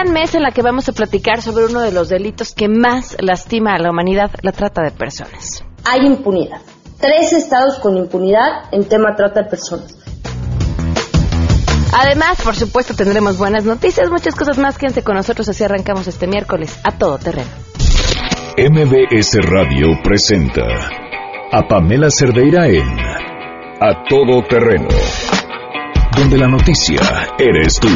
gran mesa en la que vamos a platicar sobre uno de los delitos que más lastima a la humanidad, la trata de personas. Hay impunidad. Tres estados con impunidad en tema trata de personas. Además, por supuesto, tendremos buenas noticias, muchas cosas más. Quédense con nosotros, así arrancamos este miércoles a todo terreno. MBS Radio presenta a Pamela Cerdeira en A Todo Terreno, donde la noticia eres tú.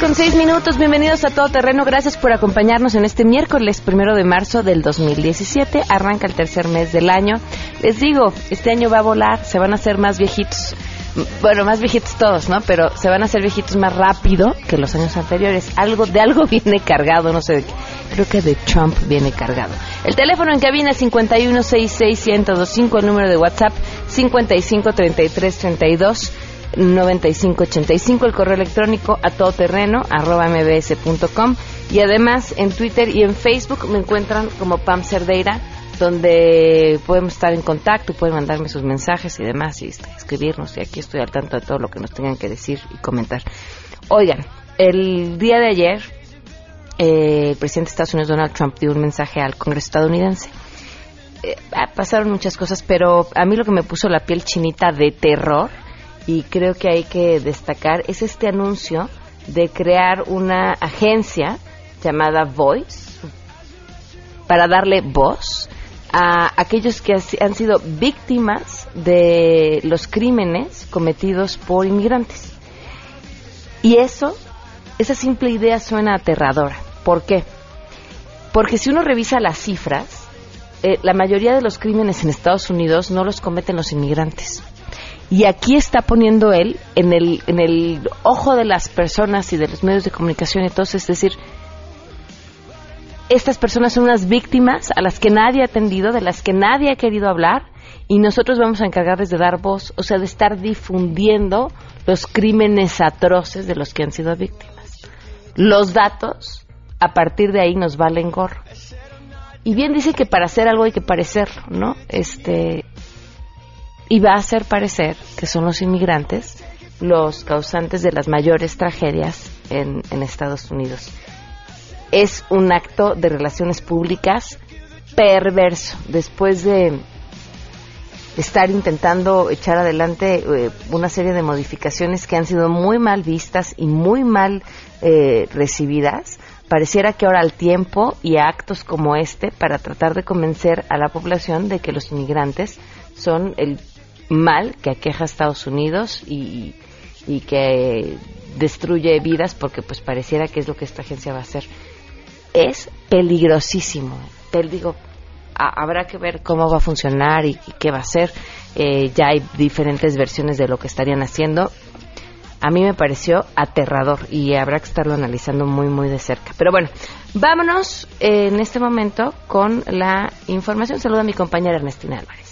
Con seis minutos. Bienvenidos a Todo Terreno. Gracias por acompañarnos en este miércoles primero de marzo del 2017. Arranca el tercer mes del año. Les digo, este año va a volar, se van a hacer más viejitos. Bueno, más viejitos todos, ¿no? Pero se van a hacer viejitos más rápido que los años anteriores. Algo de algo viene cargado, no sé de qué. Creo que de Trump viene cargado. El teléfono en cabina 5166125, el número de WhatsApp 553332. 9585, el correo electrónico a todoterreno arroba mbs.com y además en Twitter y en Facebook me encuentran como Pam Cerdeira donde podemos estar en contacto, pueden mandarme sus mensajes y demás y este, escribirnos y aquí estoy al tanto de todo lo que nos tengan que decir y comentar. Oigan, el día de ayer eh, el presidente de Estados Unidos Donald Trump dio un mensaje al Congreso estadounidense. Eh, ah, pasaron muchas cosas, pero a mí lo que me puso la piel chinita de terror y creo que hay que destacar es este anuncio de crear una agencia llamada Voice para darle voz a aquellos que han sido víctimas de los crímenes cometidos por inmigrantes. Y eso, esa simple idea suena aterradora. ¿Por qué? Porque si uno revisa las cifras, eh, la mayoría de los crímenes en Estados Unidos no los cometen los inmigrantes. Y aquí está poniendo él en el, ojo de las personas y de los medios de comunicación. Entonces, es decir, estas personas son unas víctimas a las que nadie ha atendido, de las que nadie ha querido hablar, y nosotros vamos a encargarles de dar voz, o sea, de estar difundiendo los crímenes atroces de los que han sido víctimas. Los datos, a partir de ahí, nos valen gorro. Y bien dice que para hacer algo hay que parecer, ¿no? Este, y va a hacer parecer que son los inmigrantes los causantes de las mayores tragedias en, Estados Unidos. Es un acto de relaciones públicas perverso. Después de estar intentando echar adelante eh, una serie de modificaciones que han sido muy mal vistas y muy mal eh, recibidas, pareciera que ahora al tiempo y a actos como este para tratar de convencer a la población de que los inmigrantes son el mal que aqueja a Estados Unidos y, que destruye vidas porque pues pareciera que es lo que esta agencia va a hacer. Es peligrosísimo. Te digo, habrá que ver cómo va a funcionar y, qué va a hacer. Eh, ya hay diferentes versiones de lo que estarían haciendo. A mí me pareció aterrador y habrá que estarlo analizando muy, muy de cerca. Pero bueno, vámonos en este momento con la información. Saludo a mi compañera Ernestina Álvarez.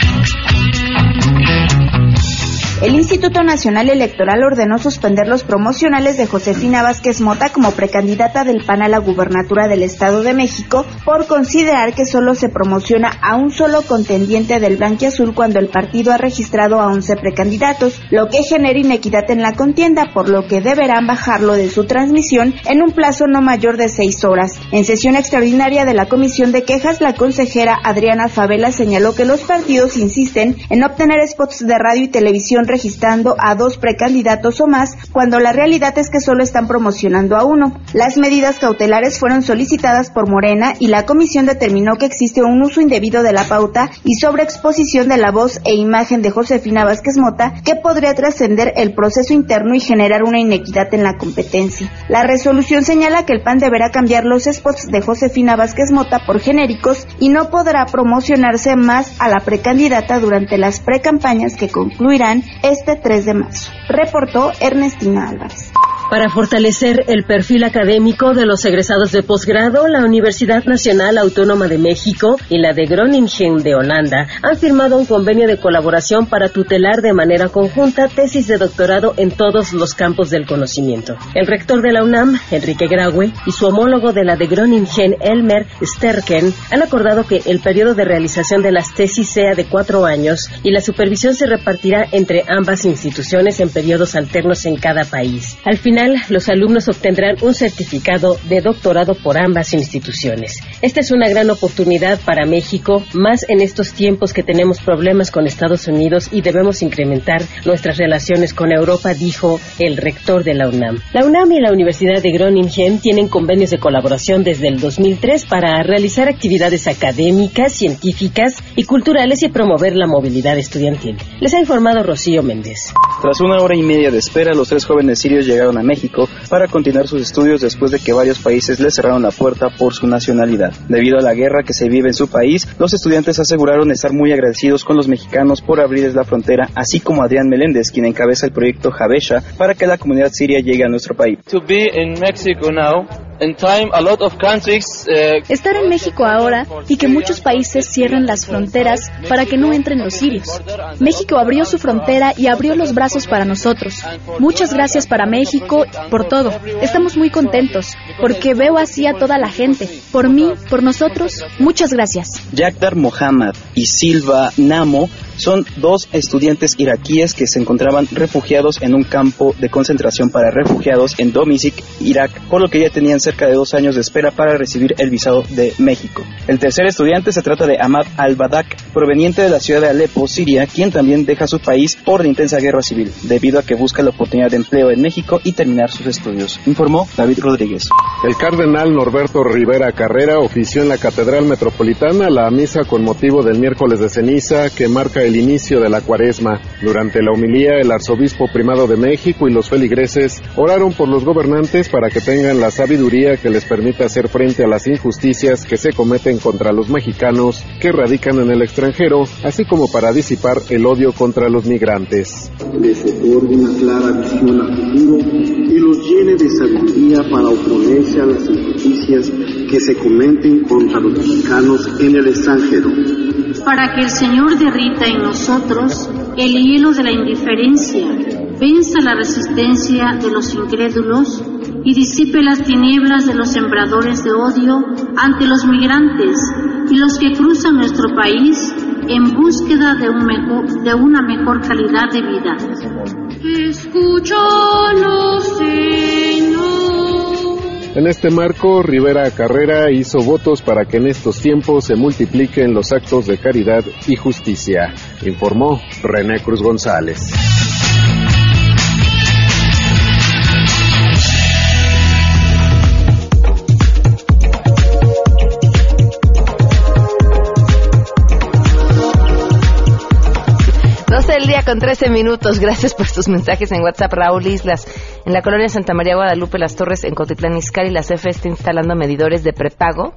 El Instituto Nacional Electoral ordenó suspender los promocionales de Josefina Vázquez Mota como precandidata del PAN a la gubernatura del Estado de México por considerar que solo se promociona a un solo contendiente del Azul cuando el partido ha registrado a 11 precandidatos, lo que genera inequidad en la contienda, por lo que deberán bajarlo de su transmisión en un plazo no mayor de seis horas. En sesión extraordinaria de la Comisión de Quejas, la consejera Adriana Favela señaló que los partidos insisten en obtener spots de radio y televisión registrando a dos precandidatos o más, cuando la realidad es que solo están promocionando a uno. Las medidas cautelares fueron solicitadas por Morena y la comisión determinó que existe un uso indebido de la pauta y sobreexposición de la voz e imagen de Josefina Vázquez Mota que podría trascender el proceso interno y generar una inequidad en la competencia. La resolución señala que el PAN deberá cambiar los spots de Josefina Vázquez Mota por genéricos y no podrá promocionarse más a la precandidata durante las precampañas que concluirán este 3 de marzo, reportó Ernestina Álvarez. Para fortalecer el perfil académico de los egresados de posgrado, la Universidad Nacional Autónoma de México y la de Groningen de Holanda han firmado un convenio de colaboración para tutelar de manera conjunta tesis de doctorado en todos los campos del conocimiento. El rector de la UNAM, Enrique Graue, y su homólogo de la de Groningen, Elmer Sterken, han acordado que el periodo de realización de las tesis sea de cuatro años y la supervisión se repartirá entre ambas instituciones en periodos alternos en cada país. Al final, los alumnos obtendrán un certificado de doctorado por ambas instituciones. Esta es una gran oportunidad para México, más en estos tiempos que tenemos problemas con Estados Unidos y debemos incrementar nuestras relaciones con Europa, dijo el rector de la UNAM. La UNAM y la Universidad de Groningen tienen convenios de colaboración desde el 2003 para realizar actividades académicas, científicas y culturales y promover la movilidad estudiantil. Les ha informado Rocío Méndez. Tras una hora y media de espera, los tres jóvenes sirios llegaron a México para continuar sus estudios después de que varios países les cerraron la puerta por su nacionalidad. Debido a la guerra que se vive en su país, los estudiantes aseguraron estar muy agradecidos con los mexicanos por abrirles la frontera, así como Adrián Meléndez, quien encabeza el proyecto Javesha para que la comunidad siria llegue a nuestro país. Uh, Estar en México ahora y que muchos países cierren las fronteras para que no entren los sirios. México abrió su frontera y abrió los brazos para nosotros. Muchas gracias para México por todo. Estamos muy contentos porque veo así a toda la gente. Por mí, por nosotros, muchas gracias. Yakdar Mohammad y Silva Namo son dos estudiantes iraquíes que se encontraban refugiados en un campo de concentración para refugiados en Domisic, Irak, por lo que ya tenían cerca de dos años de espera para recibir el visado de México. El tercer estudiante se trata de Ahmad al-Badak, proveniente de la ciudad de Alepo, Siria, quien también deja su país por la intensa guerra civil, debido a que busca la oportunidad de empleo en México y terminar sus estudios, informó David Rodríguez. El cardenal Norberto Rivera Carrera ofició en la Catedral Metropolitana la misa con motivo del miércoles de ceniza que marca el inicio de la cuaresma. Durante la homilía, el arzobispo primado de México y los feligreses oraron por los gobernantes para que tengan la sabiduría que les permita hacer frente a las injusticias que se cometen contra los mexicanos que radican en el extranjero, así como para disipar el odio contra los migrantes. Una clara visión a futuro y los llene de sabiduría para oponerse a las injusticias que se cometen contra los mexicanos en el extranjero. Para que el Señor derrita en nosotros el hielo de la indiferencia, venza la resistencia de los incrédulos y disipe las tinieblas de los sembradores de odio ante los migrantes y los que cruzan nuestro país en búsqueda de, un mejor, de una mejor calidad de vida. Escúchanos, en este marco, Rivera Carrera hizo votos para que en estos tiempos se multipliquen los actos de caridad y justicia, informó René Cruz González. Con 13 minutos. Gracias por tus mensajes en WhatsApp. Raúl Islas. En la colonia Santa María Guadalupe, Las Torres, en Cotitlán Izcalli, la CFE está instalando medidores de prepago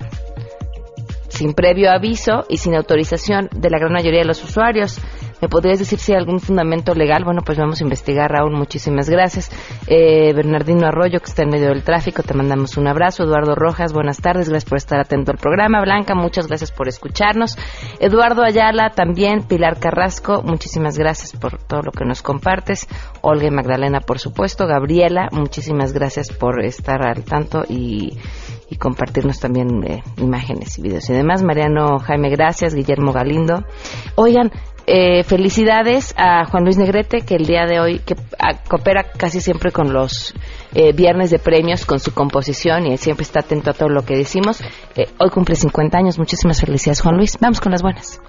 sin previo aviso y sin autorización de la gran mayoría de los usuarios. ¿Me podrías decir si hay algún fundamento legal? Bueno, pues vamos a investigar, Raúl. Muchísimas gracias. Eh, Bernardino Arroyo, que está en medio del tráfico, te mandamos un abrazo. Eduardo Rojas, buenas tardes. Gracias por estar atento al programa. Blanca, muchas gracias por escucharnos. Eduardo Ayala, también. Pilar Carrasco, muchísimas gracias por todo lo que nos compartes. Olga y Magdalena, por supuesto. Gabriela, muchísimas gracias por estar al tanto y y compartirnos también eh, imágenes y videos y demás. Mariano Jaime, gracias. Guillermo Galindo. Oigan, eh, felicidades a Juan Luis Negrete, que el día de hoy que ah, coopera casi siempre con los eh, viernes de premios, con su composición y siempre está atento a todo lo que decimos. hoy cumple 50 años. Muchísimas felicidades, Juan Luis. Vamos con las buenas.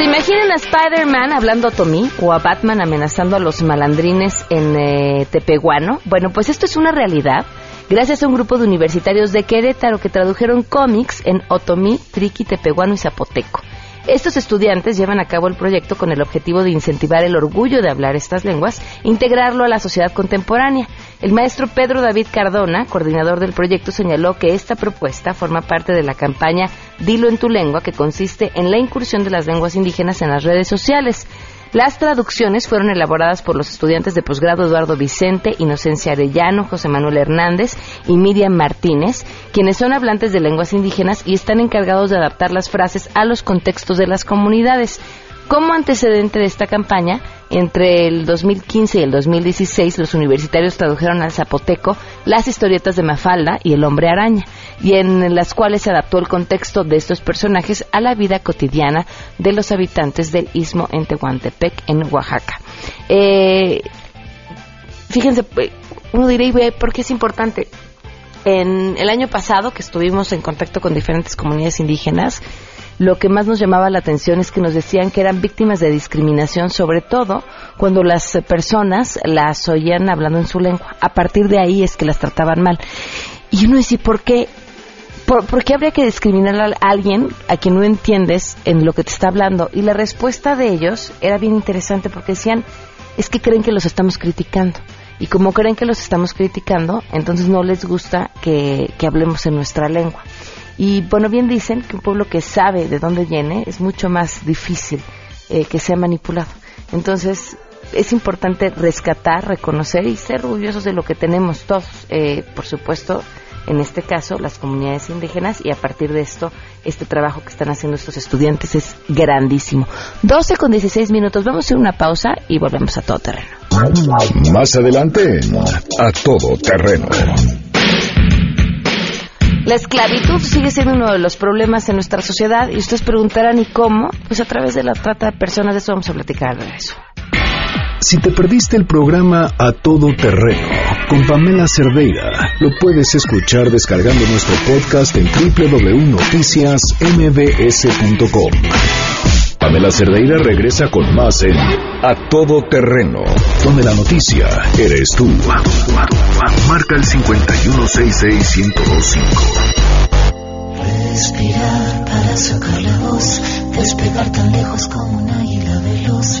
¿Se imaginan a Spider-Man hablando a Tommy o a Batman amenazando a los malandrines en eh, Tepehuano? Bueno, pues esto es una realidad gracias a un grupo de universitarios de Querétaro que tradujeron cómics en Otomí, Triqui, Tepehuano y Zapoteco. Estos estudiantes llevan a cabo el proyecto con el objetivo de incentivar el orgullo de hablar estas lenguas, integrarlo a la sociedad contemporánea. El maestro Pedro David Cardona, coordinador del proyecto, señaló que esta propuesta forma parte de la campaña Dilo en tu lengua, que consiste en la incursión de las lenguas indígenas en las redes sociales. Las traducciones fueron elaboradas por los estudiantes de posgrado Eduardo Vicente, Inocencia Arellano, José Manuel Hernández y Miriam Martínez, quienes son hablantes de lenguas indígenas y están encargados de adaptar las frases a los contextos de las comunidades. Como antecedente de esta campaña, entre el 2015 y el 2016, los universitarios tradujeron al zapoteco las historietas de Mafalda y el hombre araña, y en las cuales se adaptó el contexto de estos personajes a la vida cotidiana de los habitantes del istmo en Tehuantepec, en Oaxaca. Eh, fíjense, eh, uno diría, ¿por qué es importante? En el año pasado, que estuvimos en contacto con diferentes comunidades indígenas, lo que más nos llamaba la atención es que nos decían que eran víctimas de discriminación, sobre todo cuando las personas las oían hablando en su lengua. A partir de ahí es que las trataban mal. Y uno dice, ¿por qué? ¿Por, qué habría que discriminar a alguien a quien no entiendes en lo que te está hablando? Y la respuesta de ellos era bien interesante porque decían, es que creen que los estamos criticando. Y como creen que los estamos criticando, entonces no les gusta que hablemos en nuestra lengua. Y bueno, bien dicen que un pueblo que sabe de dónde viene es mucho más difícil eh, que sea manipulado. Entonces, es importante rescatar, reconocer y ser orgullosos de lo que tenemos todos. Eh, por supuesto, en este caso, las comunidades indígenas y a partir de esto, este trabajo que están haciendo estos estudiantes es grandísimo. 12 con 16 minutos. Vamos a hacer una pausa y volvemos a todo terreno. Más adelante, a todo terreno. La esclavitud sigue siendo uno de los problemas en nuestra sociedad y ustedes preguntarán ¿y cómo? Pues a través de la trata de personas, de eso vamos a platicar de eso. Si te perdiste el programa A Todo Terreno con Pamela Cerdeira, lo puedes escuchar descargando nuestro podcast en www.noticiasmbs.com. Pamela Cerdeira regresa con más en A Todo Terreno, donde la noticia eres tú. Marca el 5166125. Respirar para sacar la voz, despegar tan lejos como un águila veloz.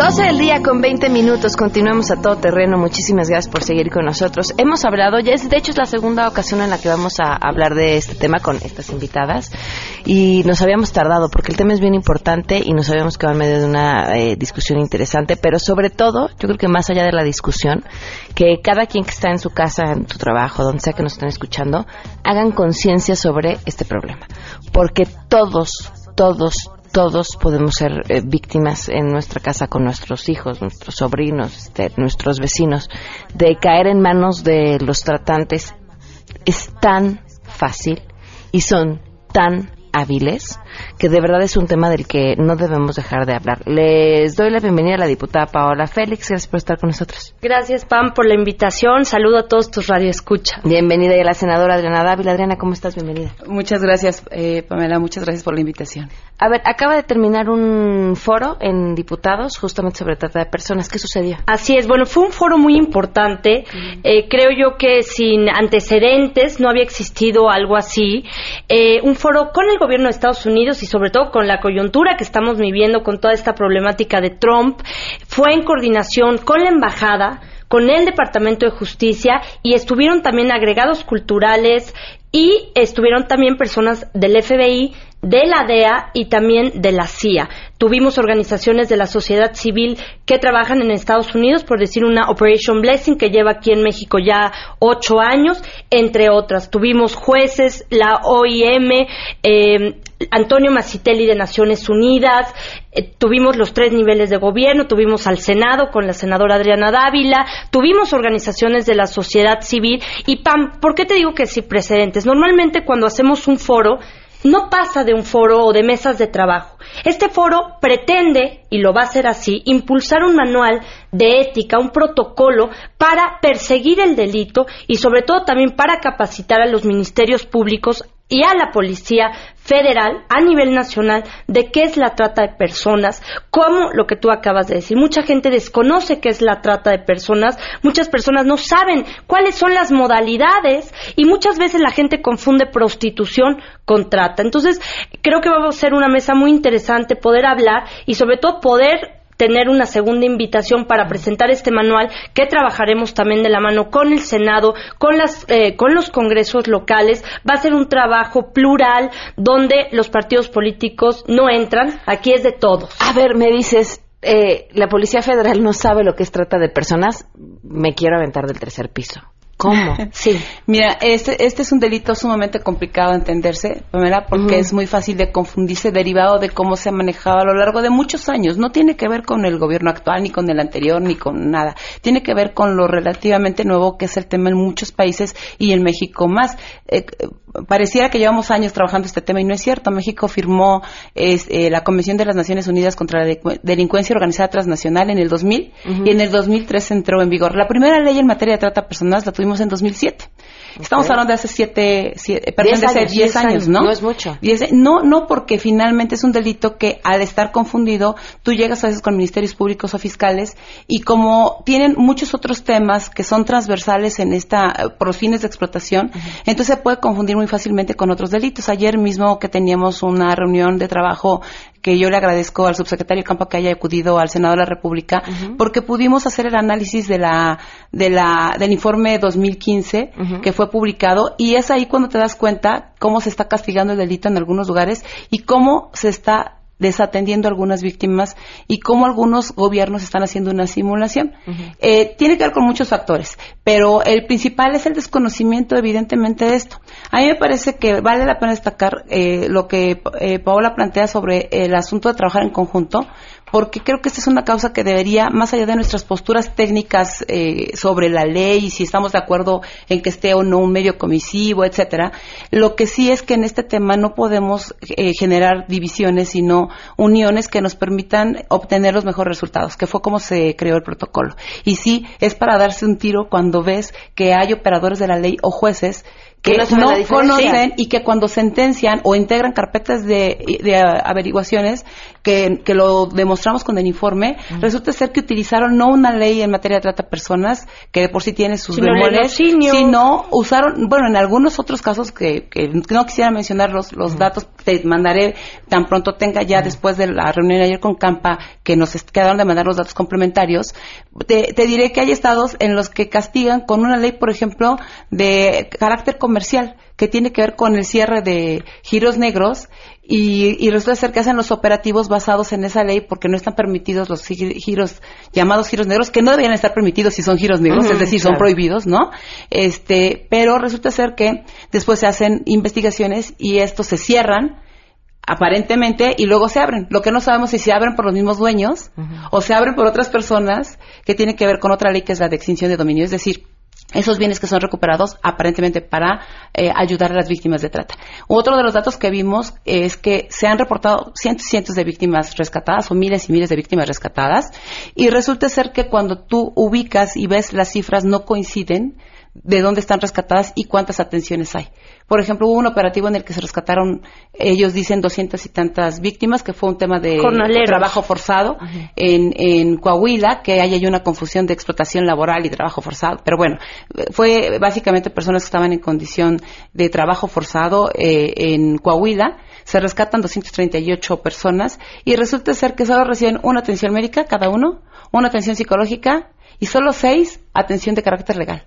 12 del día con 20 minutos, continuamos a todo terreno. Muchísimas gracias por seguir con nosotros. Hemos hablado, ya es, de hecho es la segunda ocasión en la que vamos a hablar de este tema con estas invitadas y nos habíamos tardado porque el tema es bien importante y nos habíamos quedado en medio de una eh, discusión interesante, pero sobre todo, yo creo que más allá de la discusión, que cada quien que está en su casa, en su trabajo, donde sea que nos estén escuchando, hagan conciencia sobre este problema, porque todos, todos, todos podemos ser eh, víctimas en nuestra casa con nuestros hijos, nuestros sobrinos, este, nuestros vecinos, de caer en manos de los tratantes. Es tan fácil y son tan hábiles que de verdad es un tema del que no debemos dejar de hablar. Les doy la bienvenida a la diputada Paola Félix. Gracias por estar con nosotros. Gracias, Pam, por la invitación. Saludo a todos tus radioescucha. Bienvenida y a la senadora Adriana Dávila. Adriana, ¿cómo estás? Bienvenida. Muchas gracias, eh, Pamela. Muchas gracias por la invitación. A ver, acaba de terminar un foro en diputados justamente sobre trata de personas. ¿Qué sucedió? Así es. Bueno, fue un foro muy importante. Eh, creo yo que sin antecedentes no había existido algo así. Eh, un foro con el gobierno de Estados Unidos y sobre todo con la coyuntura que estamos viviendo con toda esta problemática de Trump, fue en coordinación con la embajada, con el Departamento de Justicia y estuvieron también agregados culturales y estuvieron también personas del FBI, de la DEA y también de la CIA. Tuvimos organizaciones de la sociedad civil que trabajan en Estados Unidos, por decir una Operation Blessing que lleva aquí en México ya ocho años, entre otras. Tuvimos jueces, la OIM, eh, Antonio Macitelli de Naciones Unidas, eh, tuvimos los tres niveles de gobierno, tuvimos al Senado con la senadora Adriana Dávila, tuvimos organizaciones de la sociedad civil y PAM, ¿por qué te digo que sin precedentes? Normalmente cuando hacemos un foro, no pasa de un foro o de mesas de trabajo. Este foro pretende, y lo va a hacer así, impulsar un manual de ética, un protocolo para perseguir el delito y sobre todo también para capacitar a los ministerios públicos y a la Policía Federal a nivel nacional de qué es la trata de personas, como lo que tú acabas de decir. Mucha gente desconoce qué es la trata de personas, muchas personas no saben cuáles son las modalidades y muchas veces la gente confunde prostitución con trata. Entonces, creo que vamos a ser una mesa muy interesante poder hablar y sobre todo poder tener una segunda invitación para presentar este manual que trabajaremos también de la mano con el Senado, con, las, eh, con los congresos locales. Va a ser un trabajo plural donde los partidos políticos no entran. Aquí es de todos. A ver, me dices, eh, la Policía Federal no sabe lo que es trata de personas. Me quiero aventar del tercer piso. ¿Cómo? Sí. Mira, este, este es un delito sumamente complicado de entenderse, Pamela, porque es muy fácil de confundirse derivado de cómo se ha manejado a lo largo de muchos años. No tiene que ver con el gobierno actual, ni con el anterior, ni con nada. Tiene que ver con lo relativamente nuevo que es el tema en muchos países y en México más. Eh, pareciera que llevamos años trabajando este tema y no es cierto. México firmó eh, la Convención de las Naciones Unidas contra la Delincuencia Organizada Transnacional en el 2000 y en el 2003 entró en vigor. La primera ley en materia de trata personal la tuvimos en 2007. Estamos hablando de hace siete, siete perdón, de hace diez años, ¿no? No es mucho. no, no porque finalmente es un delito que al estar confundido, tú llegas a veces con ministerios públicos o fiscales y como tienen muchos otros temas que son transversales en esta, por fines de explotación, entonces se puede confundir muy fácilmente con otros delitos. Ayer mismo que teníamos una reunión de trabajo que yo le agradezco al subsecretario Campo que haya acudido al Senado de la República, porque pudimos hacer el análisis de la, de la, del informe 2015 que fue publicado y es ahí cuando te das cuenta cómo se está castigando el delito en algunos lugares y cómo se está desatendiendo a algunas víctimas y cómo algunos gobiernos están haciendo una simulación. Eh, tiene que ver con muchos factores, pero el principal es el desconocimiento evidentemente de esto. A mí me parece que vale la pena destacar eh, lo que eh, Paola plantea sobre el asunto de trabajar en conjunto, porque creo que esta es una causa que debería, más allá de nuestras posturas técnicas eh, sobre la ley y si estamos de acuerdo en que esté o no un medio comisivo, etcétera, lo que sí es que en este tema no podemos eh, generar divisiones, sino uniones que nos permitan obtener los mejores resultados, que fue como se creó el protocolo. Y sí, es para darse un tiro cuando ves que hay operadores de la ley o jueces que no, conocen y que cuando sentencian o integran carpetas de, averiguaciones que, lo demostramos con el informe, resulta ser que utilizaron no una ley en materia de trata de personas, que de por sí tiene sus bemoles, sino usaron, bueno, en algunos otros casos que, no quisiera mencionar los, los datos, te mandaré tan pronto tenga ya después de la reunión ayer con Campa, que nos quedaron de mandar los datos complementarios, te, te diré que hay estados en los que castigan con una ley, por ejemplo, de carácter comercial que tiene que ver con el cierre de giros negros y, resulta ser que hacen los operativos basados en esa ley porque no están permitidos los giros llamados giros negros que no deberían estar permitidos si son giros negros, es decir, son prohibidos, ¿no? Este, pero resulta ser que después se hacen investigaciones y estos se cierran aparentemente y luego se abren. Lo que no sabemos es si se abren por los mismos dueños o se abren por otras personas que tienen que ver con otra ley que es la de extinción de dominio, es decir, esos bienes que son recuperados aparentemente para eh, ayudar a las víctimas de trata. Otro de los datos que vimos es que se han reportado cientos y cientos de víctimas rescatadas o miles y miles de víctimas rescatadas y resulta ser que cuando tú ubicas y ves las cifras no coinciden de dónde están rescatadas y cuántas atenciones hay. Por ejemplo, hubo un operativo en el que se rescataron, ellos dicen, doscientas y tantas víctimas, que fue un tema de trabajo forzado en, en, Coahuila, que ahí hay una confusión de explotación laboral y trabajo forzado. Pero bueno, fue básicamente personas que estaban en condición de trabajo forzado eh, en Coahuila. Se rescatan 238 personas y resulta ser que solo reciben una atención médica cada uno, una atención psicológica y solo seis atención de carácter legal.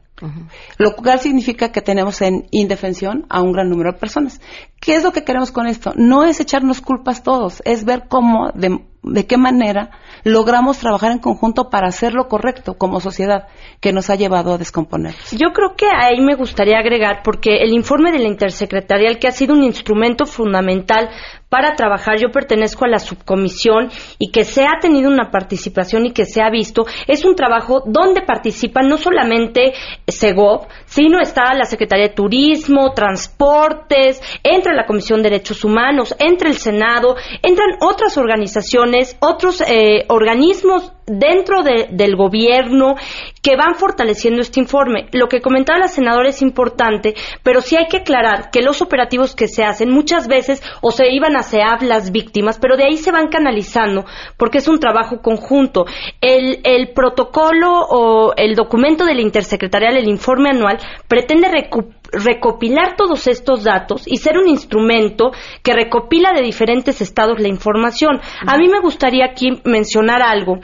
Lo cual significa que tenemos en indefensión a un gran número de personas. ¿Qué es lo que queremos con esto? No es echarnos culpas todos, es ver cómo, de, qué manera logramos trabajar en conjunto para hacer lo correcto como sociedad que nos ha llevado a descomponernos. Yo creo que ahí me gustaría agregar, porque el informe de la intersecretarial, que ha sido un instrumento fundamental para trabajar. Yo pertenezco a la subcomisión y que se ha tenido una participación y que se ha visto. Es un trabajo donde participan no solamente SEGOV, sino está la Secretaría de Turismo, Transportes, entra la Comisión de Derechos Humanos, entra el Senado, entran otras organizaciones, otros eh, organismos dentro del gobierno que van fortaleciendo este informe. Lo que comentaba la senadora es importante, pero sí hay que aclarar que los operativos que se hacen muchas veces o se iban a CEAF las víctimas, pero de ahí se van canalizando porque es un trabajo conjunto. El, el protocolo o el documento de la intersecretarial, el informe anual, pretende recopilar todos estos datos y ser un instrumento que recopila de diferentes estados la información. A mí me gustaría aquí mencionar algo.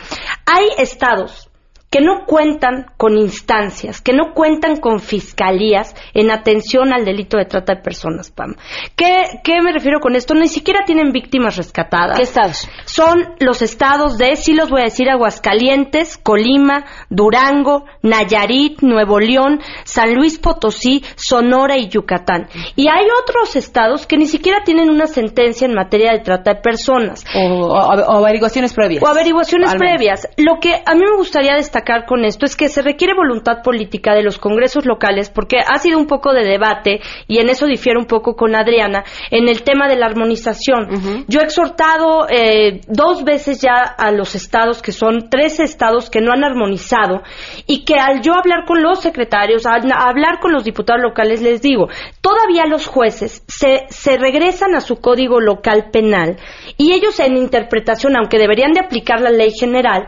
Hay estados que no cuentan con instancias, que no cuentan con fiscalías en atención al delito de trata de personas, Pam. ¿Qué, qué me refiero con esto? Ni siquiera tienen víctimas rescatadas. ¿Qué estados? Son los estados de, sí los voy a decir, Aguascalientes, Colima, Durango, Nayarit, Nuevo León, San Luis Potosí, Sonora y Yucatán. Y hay otros estados que ni siquiera tienen una sentencia en materia de trata de personas. O, averiguaciones previas. O averiguaciones previas. Lo que a mí me gustaría destacar con esto es que se requiere voluntad política de los congresos locales, porque ha sido un poco de debate, y en eso difiere un poco con Adriana, en el tema de la armonización. Yo he exhortado eh, dos veces ya a los estados, que son tres estados que no han armonizado, y que al yo hablar con los secretarios, al hablar con los diputados locales, les digo, todavía los jueces se, se regresan a su código local penal, y ellos en interpretación, aunque deberían de aplicar la ley general,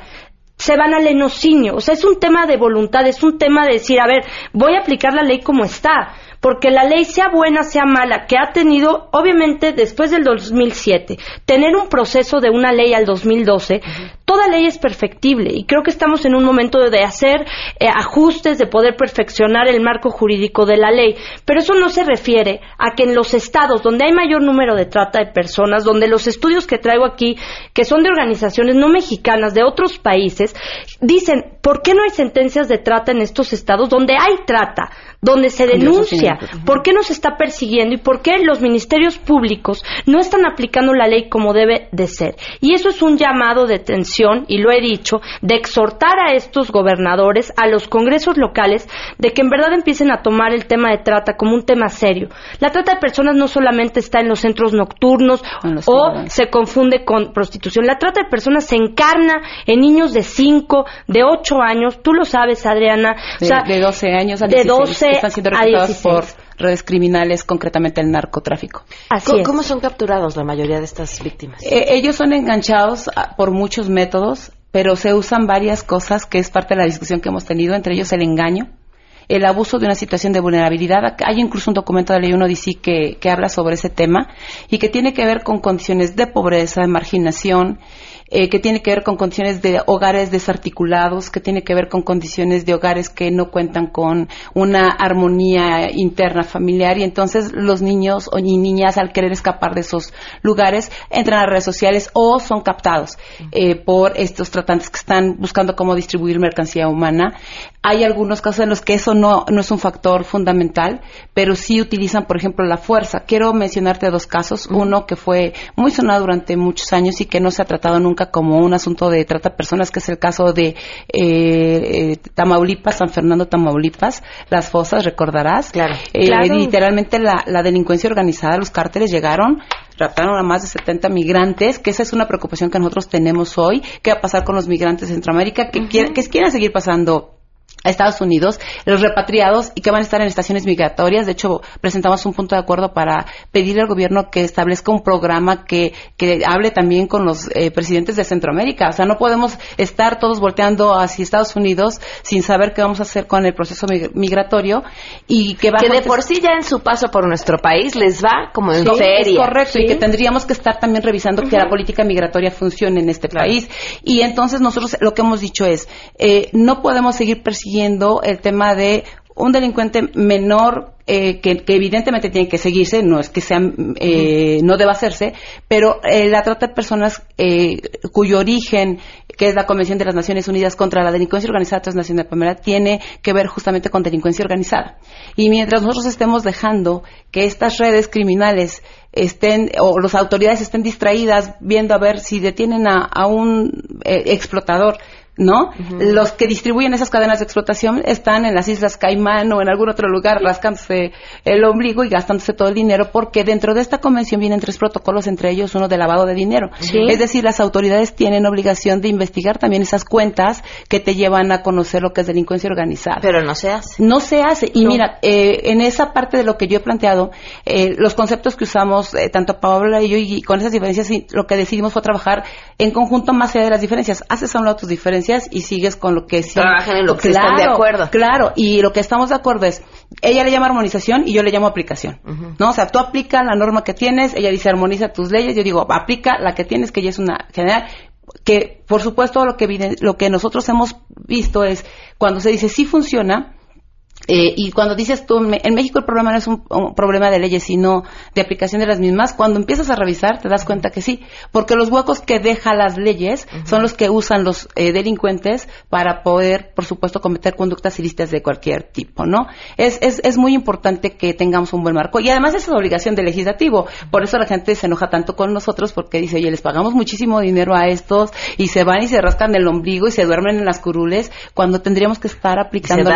se van al enocinio. O sea, es un tema de voluntad, es un tema de decir, a ver, voy a aplicar la ley como está porque la ley sea buena, sea mala, que ha tenido, obviamente, después del 2007, tener un proceso de una ley al 2012, toda ley es perfectible y creo que estamos en un momento de hacer eh, ajustes, de poder perfeccionar el marco jurídico de la ley, pero eso no se refiere a que en los estados donde hay mayor número de trata de personas, donde los estudios que traigo aquí, que son de organizaciones no mexicanas, de otros países, dicen, ¿por qué no hay sentencias de trata en estos estados donde hay trata? donde se denuncia por qué nos está persiguiendo y por qué los ministerios públicos no están aplicando la ley como debe de ser. Y eso es un llamado de atención, y lo he dicho, de exhortar a estos gobernadores, a los congresos locales, de que en verdad empiecen a tomar el tema de trata como un tema serio. La trata de personas no solamente está en los centros nocturnos o se confunde con prostitución. La trata de personas se encarna en niños de 5, de 8 años, tú lo sabes, Adriana. De, 12 años de 12 están siendo reclutados por redes criminales, concretamente el narcotráfico. ¿Cómo, son capturados la mayoría de estas víctimas? Eh, ellos son enganchados por muchos métodos, pero se usan varias cosas que es parte de la discusión que hemos tenido, entre ellos el engaño, el abuso de una situación de vulnerabilidad. Hay incluso un documento de ley 1 DC que, que habla sobre ese tema y que tiene que ver con condiciones de pobreza, de marginación eh, que tiene que ver con condiciones de hogares desarticulados, que tiene que ver con condiciones de hogares que no cuentan con una armonía interna familiar y entonces los niños o niñas al querer escapar de esos lugares entran a redes sociales o son captados eh, por estos tratantes que están buscando cómo distribuir mercancía humana. Hay algunos casos en los que eso no, no es un factor fundamental, pero sí utilizan, por ejemplo, la fuerza. Quiero mencionarte dos casos. Uno que fue muy sonado durante muchos años y que no se ha tratado nunca como un asunto de trata de personas, que es el caso de eh, eh, Tamaulipas, San Fernando, Tamaulipas, las fosas, recordarás. Claro. Eh, literalmente la, delincuencia organizada, los cárteles llegaron raptaron a más de 70 migrantes, que esa es una preocupación que nosotros tenemos hoy. ¿Qué va a pasar con los migrantes de Centroamérica que, quieren, que quieren seguir pasando a Estados Unidos, los repatriados y que van a estar en estaciones migratorias. De hecho, presentamos un punto de acuerdo para pedirle al gobierno que establezca un programa que, que hable también con los eh, presidentes de Centroamérica. O sea, no podemos estar todos volteando hacia Estados Unidos sin saber qué vamos a hacer con el proceso migratorio y que va Que de por sí ya en su paso por nuestro país les va como en feria. correcto, y que tendríamos que estar también revisando que la política migratoria funcione en este país. Y entonces nosotros lo que hemos dicho es, eh, no podemos seguir persiguiendo el tema de un delincuente menor eh, que, que, evidentemente tiene que seguirse, no es que sea, eh, no deba hacerse, pero eh, la trata de personas eh, cuyo origen, que es la Convención de las Naciones Unidas contra la Delincuencia Organizada Transnacional, Pamela, tiene que ver justamente con delincuencia organizada. Y mientras nosotros estemos dejando que estas redes criminales estén, o las autoridades estén distraídas viendo a ver si detienen a, a un eh, explotador, ¿no? Los que distribuyen esas cadenas de explotación están en las Islas Caimán o en algún otro lugar rascándose el ombligo y gastándose todo el dinero porque dentro de esta convención vienen tres protocolos, entre ellos uno de lavado de dinero. Es decir, las autoridades tienen obligación de investigar también esas cuentas que te llevan a conocer lo que es delincuencia organizada. Pero no se hace. No se hace. Y mira, eh, en esa parte de lo que yo he planteado, eh, los conceptos que usamos, eh, tanto Paola y yo, y con esas diferencias, lo que decidimos fue trabajar en conjunto más allá de las diferencias. Haces a un lado tus diferencias y sigues con lo que sí. Trabajan en lo que claro, están de acuerdo. Claro, y lo que estamos de acuerdo es, ella le llama armonización y yo le llamo aplicación. ¿No? O sea, tú aplica la norma que tienes, ella dice armoniza tus leyes, yo digo, aplica la que tienes, que ya es una general que por supuesto lo que lo que nosotros hemos visto es cuando se dice sí funciona eh, y cuando dices tú, en México el problema no es un, un, problema de leyes, sino de aplicación de las mismas, cuando empiezas a revisar te das cuenta que sí, porque los huecos que deja las leyes uh -huh. son los que usan los eh, delincuentes para poder, por supuesto, cometer conductas ilícitas de cualquier tipo, ¿no? Es, es, es muy importante que tengamos un buen marco y además es una obligación del legislativo, por eso la gente se enoja tanto con nosotros porque dice, oye, les pagamos muchísimo dinero a estos y se van y se rascan el ombligo y se duermen en las curules cuando tendríamos que estar aplicando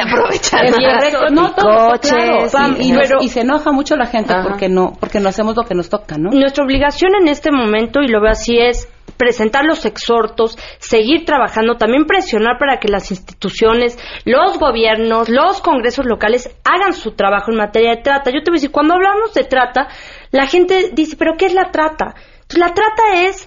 se dan monos, aprovechar no, todo, coches claro, y, y, pero, y, se enoja mucho la gente Ajá. porque no porque no hacemos lo que nos toca no nuestra obligación en este momento y lo veo así es presentar los exhortos, seguir trabajando, también presionar para que las instituciones, los gobiernos, los congresos locales hagan su trabajo en materia de trata. Yo te voy a decir, cuando hablamos de trata, la gente dice, pero ¿qué es la trata? La trata es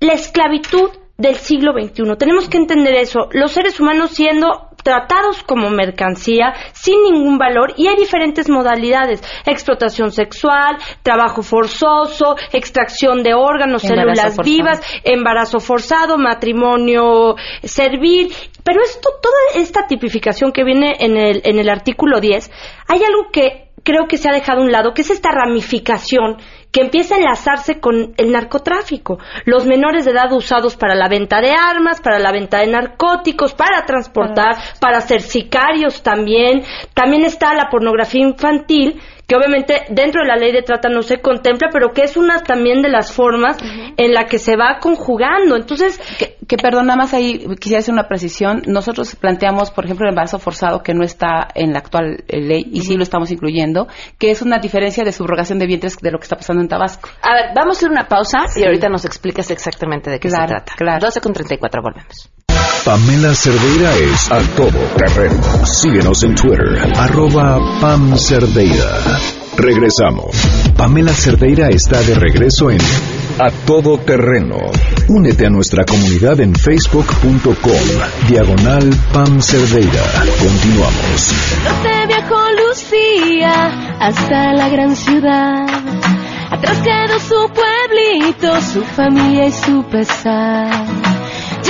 la esclavitud del siglo XXI. Tenemos que entender eso. Los seres humanos siendo tratados como mercancía sin ningún valor y hay diferentes modalidades explotación sexual trabajo forzoso extracción de órganos embarazo células forzado. vivas embarazo forzado matrimonio servil pero esto toda esta tipificación que viene en el en el artículo 10 hay algo que creo que se ha dejado a un lado que es esta ramificación que empieza a enlazarse con el narcotráfico. Los menores de edad usados para la venta de armas, para la venta de narcóticos, para transportar, para ser sicarios también. También está la pornografía infantil que obviamente dentro de la ley de trata no se contempla, pero que es una también de las formas uh -huh. en la que se va conjugando. Entonces, que, que perdón, nada más ahí quisiera hacer una precisión. Nosotros planteamos, por ejemplo, el embarazo forzado que no está en la actual eh, ley y uh -huh. sí lo estamos incluyendo, que es una diferencia de subrogación de vientres de lo que está pasando en Tabasco. A ver, vamos a hacer una pausa sí. y ahorita nos explicas exactamente de qué claro, se trata. Claro. 12 con 34, volvemos. Pamela Cerdeira es a todo terreno. Síguenos en Twitter, arroba Pam Cerdeira. Regresamos. Pamela Cerdeira está de regreso en A Todo Terreno. Únete a nuestra comunidad en facebook.com, diagonal Pam Cerdeira. Continuamos. Norte viajó Lucía hasta la gran ciudad. Atrás quedó su pueblito, su familia y su pesar.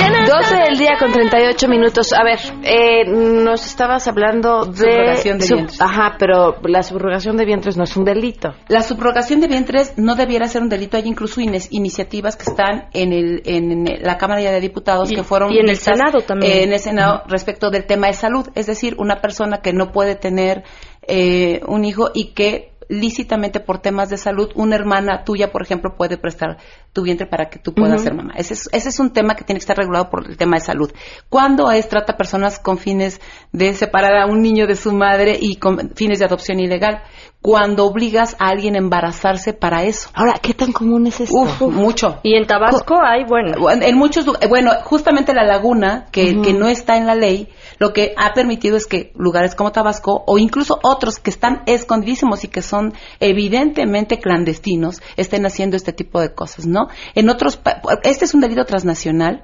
12 del día con 38 minutos. A ver, eh, nos estabas hablando de... Subrogación de vientres. Ajá, pero la subrogación de vientres no es un delito. La subrogación de vientres no debiera ser un delito. Hay incluso in iniciativas que están en, el, en la Cámara de Diputados y, que fueron... Y en el Senado también. Eh, en el Senado uh -huh. respecto del tema de salud. Es decir, una persona que no puede tener eh, un hijo y que lícitamente por temas de salud, una hermana tuya, por ejemplo, puede prestar tu vientre para que tú puedas uh -huh. ser mamá. Ese es, ese es, un tema que tiene que estar regulado por el tema de salud. Cuando es trata a personas con fines de separar a un niño de su madre y con fines de adopción ilegal? Cuando obligas a alguien a embarazarse para eso. Ahora, ¿qué tan común es esto? Uf, mucho. Y en Tabasco hay, bueno. En muchos, bueno, justamente la laguna, que, uh -huh. que no está en la ley, lo que ha permitido es que lugares como Tabasco o incluso otros que están escondidísimos y que son evidentemente clandestinos estén haciendo este tipo de cosas, ¿no? En otros, este es un delito transnacional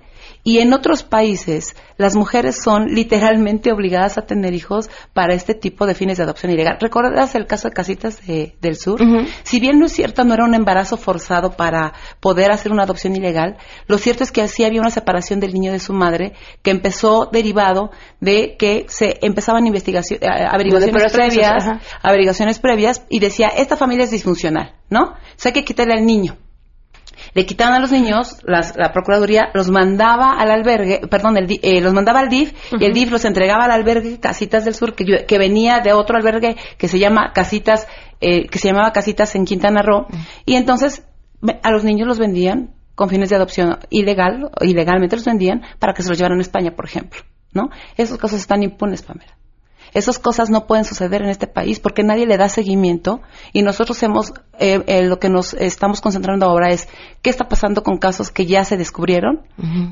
Y en otros países, las mujeres son literalmente obligadas a tener hijos para este tipo de fines de adopción ilegal. ¿Recuerdas el caso de Casitas de- del Sur? Si bien no es cierto, no era un embarazo forzado para poder hacer una adopción ilegal, lo cierto es que sí había una separación del niño de su madre que empezó derivado de que se empezaban investigaciones, averiguaciones procesos, previas, averiguaciones previas y decía, esta familia es disfuncional, ¿no? O sea, hay que quitarle al niño. Le quitaban a los niños, las- la Procuraduría los mandaba al albergue, perdón, el, eh, los mandaba al DIF y el DIF los entregaba al albergue Casitas del Sur, que, yo- que venía de otro albergue que se llama Casitas, eh, que se llamaba Casitas en Quintana Roo. Y entonces a los niños los vendían con fines de adopción ilegal, o ilegalmente los vendían para que se los llevaran a España, por ejemplo, ¿no? Esos casos están impunes, Pamela. Esas cosas no pueden suceder en este país porque nadie le da seguimiento y nosotros hemos, eh, eh, lo que nos estamos concentrando ahora es qué está pasando con casos que ya se descubrieron,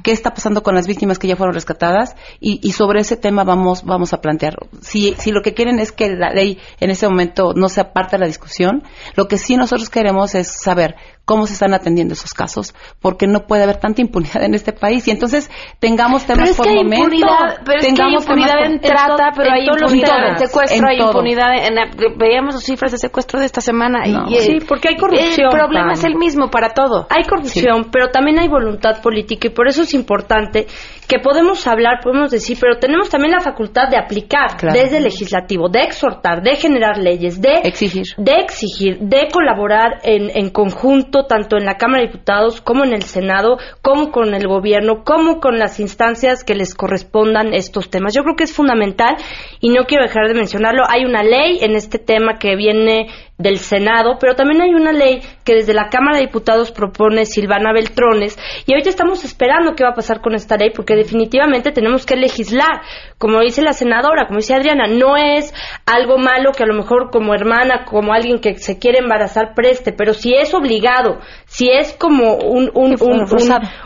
qué está pasando con las víctimas que ya fueron rescatadas y, y sobre ese tema vamos, vamos a plantear. Si, si lo que quieren es que la ley en ese momento no sea parte de la discusión, lo que sí nosotros queremos es saber cómo se están atendiendo esos casos, porque no puede haber tanta impunidad en este país y entonces tengamos temas Pero es por que hay momento, impunidad, pero es que hay tengamos impunidad por- en trata, pero hay en impunidad en secuestro, hay impunidad en... Veíamos las cifras de secuestro de esta semana. No. y, Sí, porque hay corrupción, El problema es el mismo para todo. Hay corrupción, pero también hay voluntad política y por eso es importante que podemos hablar, podemos decir, pero tenemos también la facultad de aplicar Claro. desde el legislativo, de exhortar, de generar leyes, de exigir, de exigir, de colaborar en, en conjunto, tanto en la Cámara de Diputados como en el Senado, como con el gobierno, como con las instancias que les correspondan estos temas. Yo creo que es fundamental y no quiero dejar de mencionarlo. Hay una ley en este tema que viene del Senado, pero también hay una ley que desde la Cámara de Diputados propone Silvana Beltrones y ahorita estamos esperando qué va a pasar con esta ley porque definitivamente tenemos que legislar, como dice la senadora, como dice Adriana, no es algo malo que a lo mejor como hermana, como alguien que se quiere embarazar preste, pero si es obligado, si es como un,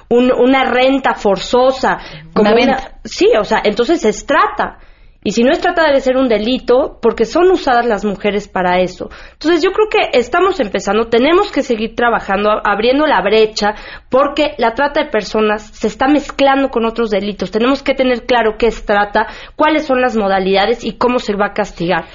un- una renta forzosa, como Una sí, o sea, entonces es trata. Y si no es trata debe ser un delito porque son usadas las mujeres para eso. Entonces yo creo que estamos empezando, tenemos que seguir trabajando, abriendo la brecha porque la trata de personas se está mezclando con otros delitos. Tenemos que tener claro qué es trata, cuáles son las modalidades y cómo se va a castigar.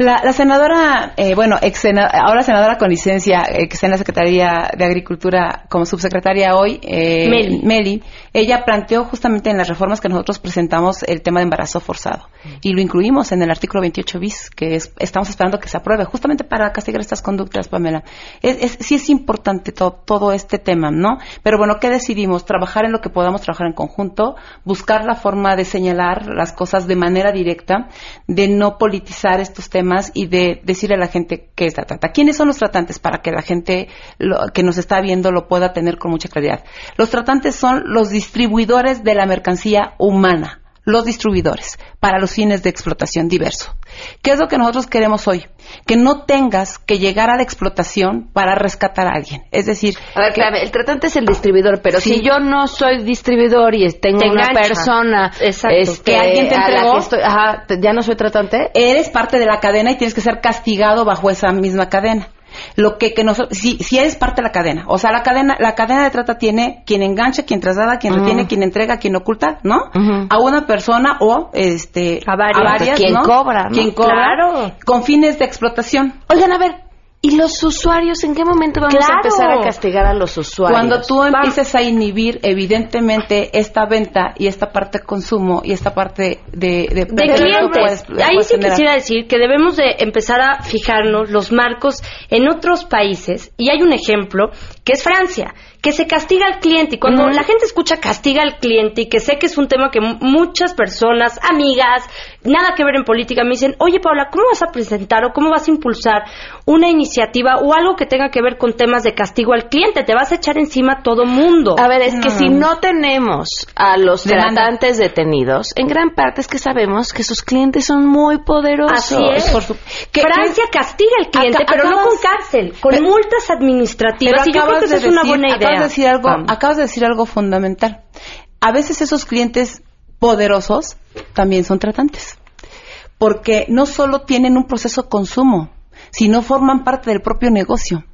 La, la senadora, eh, bueno, ex sena- ahora senadora con licencia, eh, que está en la Secretaría de Agricultura como subsecretaria hoy, eh, Meli. ella planteó justamente en las reformas que nosotros presentamos el tema de embarazo forzado y lo incluimos en el artículo 28 bis, que es- estamos esperando que se apruebe justamente para castigar estas conductas, Pamela. Es, es- sí es importante to- todo este tema, ¿no? Pero bueno, ¿qué decidimos? Trabajar en lo que podamos trabajar en conjunto, buscar la forma de señalar las cosas de manera directa, de no politizar estos temas y de decirle a la gente qué es la trata. ¿Quiénes son los tratantes para que la gente lo- que nos está viendo lo pueda tener con mucha claridad? Los tratantes son los distribuidores de la mercancía humana, los distribuidores para los fines de explotación diverso. ¿Qué es lo que nosotros queremos hoy? Que no tengas que llegar a la explotación para rescatar a alguien. Es decir, A ver, clave, el tratante es el distribuidor, pero Sí. si yo no soy distribuidor y tengo Te una engancha. persona Exacto. este, Que alguien te entregó. estoy- ajá, ya no soy tratante, eres parte de la cadena y tienes que ser castigado bajo esa misma cadena. Lo que, que nosotros, si, si eres parte de la cadena, o sea, la cadena, la cadena de trata tiene quien engancha, quien traslada, quien retiene, quien entrega, quien oculta, ¿no? A una persona o, este, A varias. Quien ¿no? cobra, ¿no? Quien cobra, Claro. con fines de explotación. Oigan, a ver, ¿y los usuarios en qué momento vamos Claro. a empezar a castigar a los usuarios? Cuando tú empieces a inhibir, evidentemente, esta venta y esta parte de consumo y esta parte de, de, de clientes. puedes- Ahí puedes sí generar. quisiera decir que debemos de empezar a fijarnos los marcos en otros países y hay un ejemplo que es Francia, que se castiga al cliente y cuando la gente escucha castiga al cliente y que sé que es un tema que mu- muchas personas, amigas, nada que ver en política me dicen, oye Paula, ¿cómo vas a presentar o cómo vas a impulsar una iniciativa o algo que tenga que ver con temas de castigo al cliente? Te vas a echar encima a todo mundo. A ver, es que si no tenemos a los Demanda. tratantes detenidos, en gran parte es que sabemos que sus clientes son muy poderosos. Así es. Por su- que- Francia castiga al cliente, Aca- pero no con cárcel, con Pero- multas administrativas. Y yo creo que esa de es una buena idea. Acabas de decir algo, Pam. acabas de decir algo fundamental. A veces esos clientes poderosos también son tratantes. Porque no solo tienen un proceso de consumo, sino forman parte del propio negocio.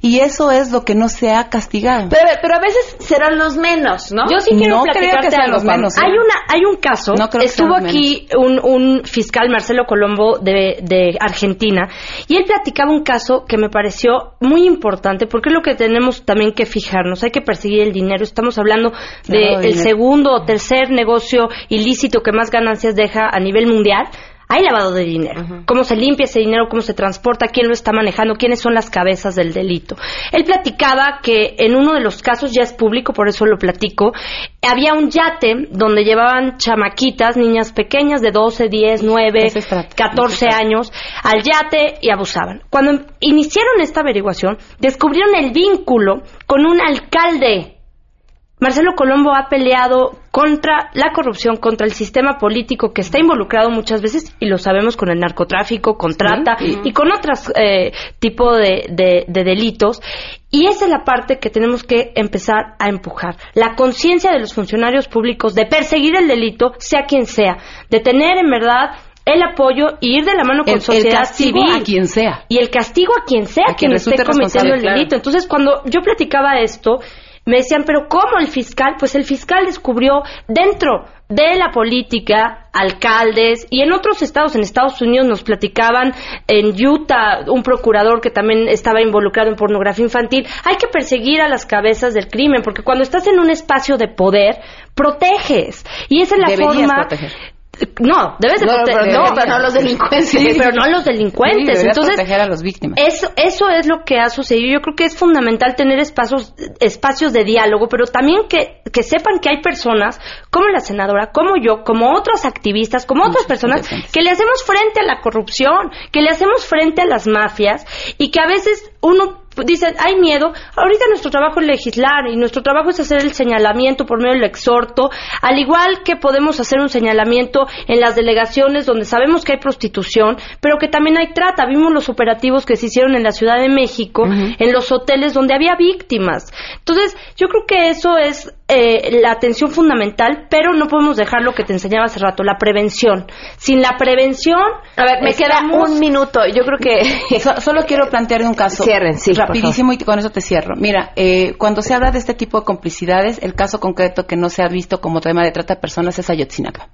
Y eso es lo que no se ha castigado. Pero, pero a veces serán los menos, ¿no? Yo sí quiero No creo que sean algo, los menos, ¿eh? Hay una, hay un caso. No creo que estuvo aquí un, un fiscal Marcelo Colombo de, de Argentina y él platicaba un caso que me pareció muy importante porque es lo que tenemos también que fijarnos. Hay que perseguir el dinero. Estamos hablando del dinero. segundo o tercer negocio ilícito que más ganancias deja a nivel mundial. Hay lavado de dinero. ¿Cómo se limpia ese dinero? ¿Cómo se transporta? ¿Quién lo está manejando? ¿Quiénes son las cabezas del delito? Él platicaba que en uno de los casos, ya es público, por eso lo platico, había un yate donde llevaban chamaquitas, niñas pequeñas de 12, 10, 9, Ese es trata. 14 años, al yate y abusaban. Cuando iniciaron esta averiguación, descubrieron el vínculo con un alcalde Marcelo Colombo ha peleado contra la corrupción, contra el sistema político que está involucrado muchas veces, y lo sabemos con el narcotráfico, con trata y con otros eh, tipos de, de- de delitos. Y esa es la parte que tenemos que empezar a empujar. La conciencia de los funcionarios públicos de perseguir el delito, sea quien sea, de tener en verdad el apoyo y ir de la mano con El- el sociedad castigo civil a quien sea. y el castigo a quien sea A quien quien esté cometiendo el delito. Entonces, cuando yo platicaba esto, me decían, pero ¿cómo el fiscal? Pues el fiscal descubrió dentro de la política, alcaldes y en otros estados, en Estados Unidos nos platicaban, en Utah, un procurador que también estaba involucrado en pornografía infantil. Hay que perseguir a las cabezas del crimen, porque cuando estás en un espacio de poder, proteges. Y esa es la Deberías forma... proteger. No, debes de No, proteger. pero no, pero no los delincuentes. Sí, pero no a los Sí, delincuentes. deberías Entonces, proteger a las víctimas. eso, eso es lo que ha sucedido. Yo creo que es fundamental tener espacios, espacios de diálogo, pero también que, que sepan que hay personas como la senadora, como yo, como otros activistas, como otras personas, que le hacemos frente a la corrupción, que le hacemos frente a las mafias y que a veces uno dice, hay miedo. Ahorita nuestro trabajo es legislar y nuestro trabajo es hacer el señalamiento por medio del exhorto, al igual que podemos hacer un señalamiento en las delegaciones donde sabemos que hay prostitución, pero que también hay trata. Vimos los operativos que se hicieron en la Ciudad de México, en los hoteles donde había víctimas. Entonces, yo creo que eso es eh, la atención fundamental, pero no podemos dejar lo que te enseñaba hace rato, la prevención. Sin la prevención, A ver, me queda un minuto. Yo creo que... So- solo quiero plantear un caso. Cierren, sí, Rapidísimo y con eso te cierro. Mira, eh, cuando se habla de este tipo de complicidades, el caso concreto que no se ha visto como tema de trata de personas es Ayotzinapa.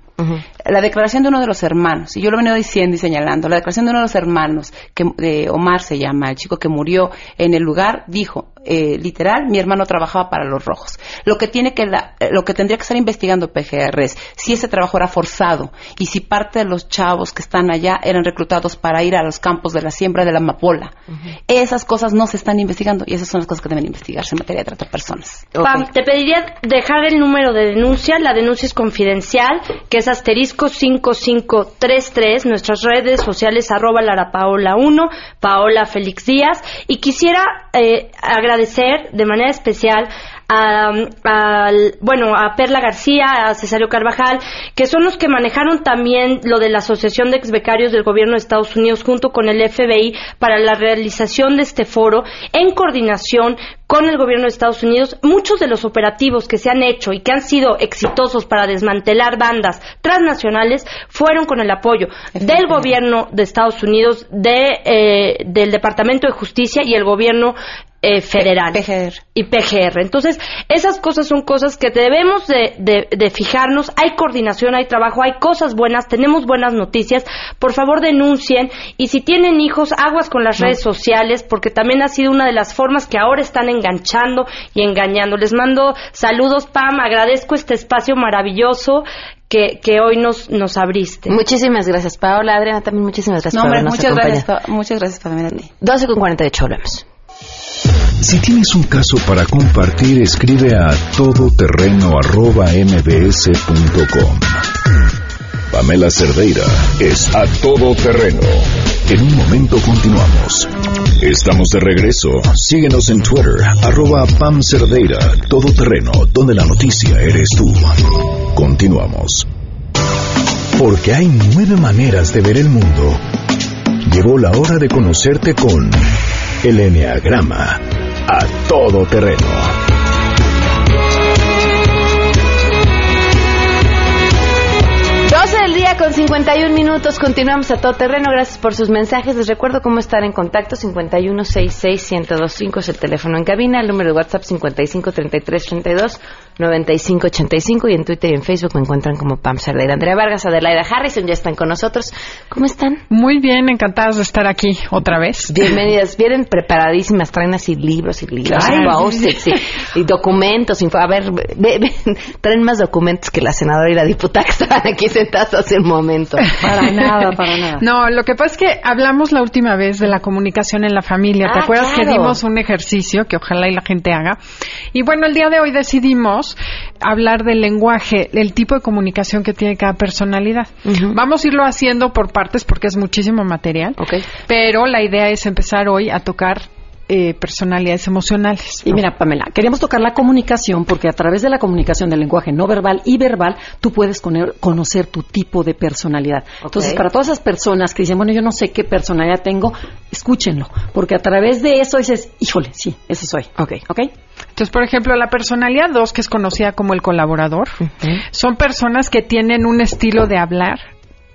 La declaración de uno de los hermanos, y yo lo he venido diciendo y señalando, la declaración de uno de los hermanos, que de Omar se llama, el chico que murió en el lugar, dijo, eh, literal, mi hermano trabajaba para los rojos. Lo que tiene que la- eh, lo que tendría que estar investigando PGR es si ese trabajo era forzado y si parte de los chavos que están allá eran reclutados para ir a los campos de la siembra de la amapola. Esas cosas no se están investigando y esas son las cosas que deben investigarse en materia de trata de personas. Pam, te pediría dejar el número de denuncia. La denuncia es confidencial, que es asterisco 5533. Nuestras redes sociales, arroba larapaola1, Paola Félix Díaz. Y quisiera eh, agradecer de manera especial a, al- bueno, a Perla García, a Cesario Carvajal, que son los que manejaron también lo de la Asociación de Exbecarios del Gobierno de Estados Unidos junto con el FBI para la realización de este foro en coordinación con el gobierno de Estados Unidos. Muchos de los operativos que se han hecho y que han sido exitosos para desmantelar bandas transnacionales fueron con el apoyo del gobierno de Estados Unidos, de, eh, del Departamento de Justicia y el gobierno eh, federal y PGR. Entonces, esas cosas son cosas que debemos de, de- de fijarnos. Hay coordinación, hay trabajo, hay cosas buenas, tenemos buenas noticias. Por favor, denuncien. Y si tienen hijos, aguas con las redes sociales, porque también ha sido una de las formas que ahora están enganchando y engañando. Les mando saludos, Pam. Agradezco este espacio maravilloso que, que hoy nos, nos abriste. Muchísimas gracias, Paola. Adriana, también muchísimas gracias No, por hombre, habernos muchas gracias. Pa- muchas gracias también a ti. 12 con 48 hablamos. Si tienes un caso para compartir, escribe a todoterreno.mbs.com. Pamela Cerdeira es a todoterreno. En un momento continuamos. Estamos de regreso. Síguenos en Twitter, arroba Pam Cerdeira, todoterreno, donde la noticia eres tú. Continuamos. Porque hay nueve maneras de ver el mundo. Llegó la hora de conocerte con el Enneagrama a todo terreno. Del día con 51 minutos. Continuamos a todo terreno. Gracias por sus mensajes. Les recuerdo cómo estar en contacto. 5166-1025 es el teléfono en cabina. El número de WhatsApp 553332-9585. Y en Twitter y en Facebook me encuentran como Pam Cerdeira. Andrea Vargas, Adelaida Harrison ya están con nosotros. ¿Cómo están? Muy bien, encantadas de estar aquí otra vez. Bienvenidas. Vienen preparadísimas. Traen así libros y libros. Ay, y y, y documentos. info- A ver, ve- ve- traen más documentos que la senadora y la diputada que estaban aquí sentadas hace un momento. Para nada, para nada. No, lo que pasa es que hablamos la última vez de la comunicación en la familia. ¿Te Ah, acuerdas que dimos un ejercicio que ojalá y la gente haga? Y bueno, el día de hoy decidimos hablar del lenguaje, el tipo de comunicación que tiene cada personalidad. Vamos a irlo haciendo por partes porque es muchísimo material. Pero la idea es empezar hoy a tocar eh, personalidades emocionales. Y mira, Pamela, queríamos tocar la comunicación porque a través de la comunicación del lenguaje no verbal y verbal, tú puedes conocer tu tipo de personalidad. Entonces, para todas esas personas que dicen, bueno, yo no sé qué personalidad tengo, escúchenlo, porque a través de eso dices, híjole, sí, ese soy. Ok. ¿Ok? Entonces, por ejemplo, la personalidad 2, que es conocida como el colaborador, son personas que tienen un estilo de hablar.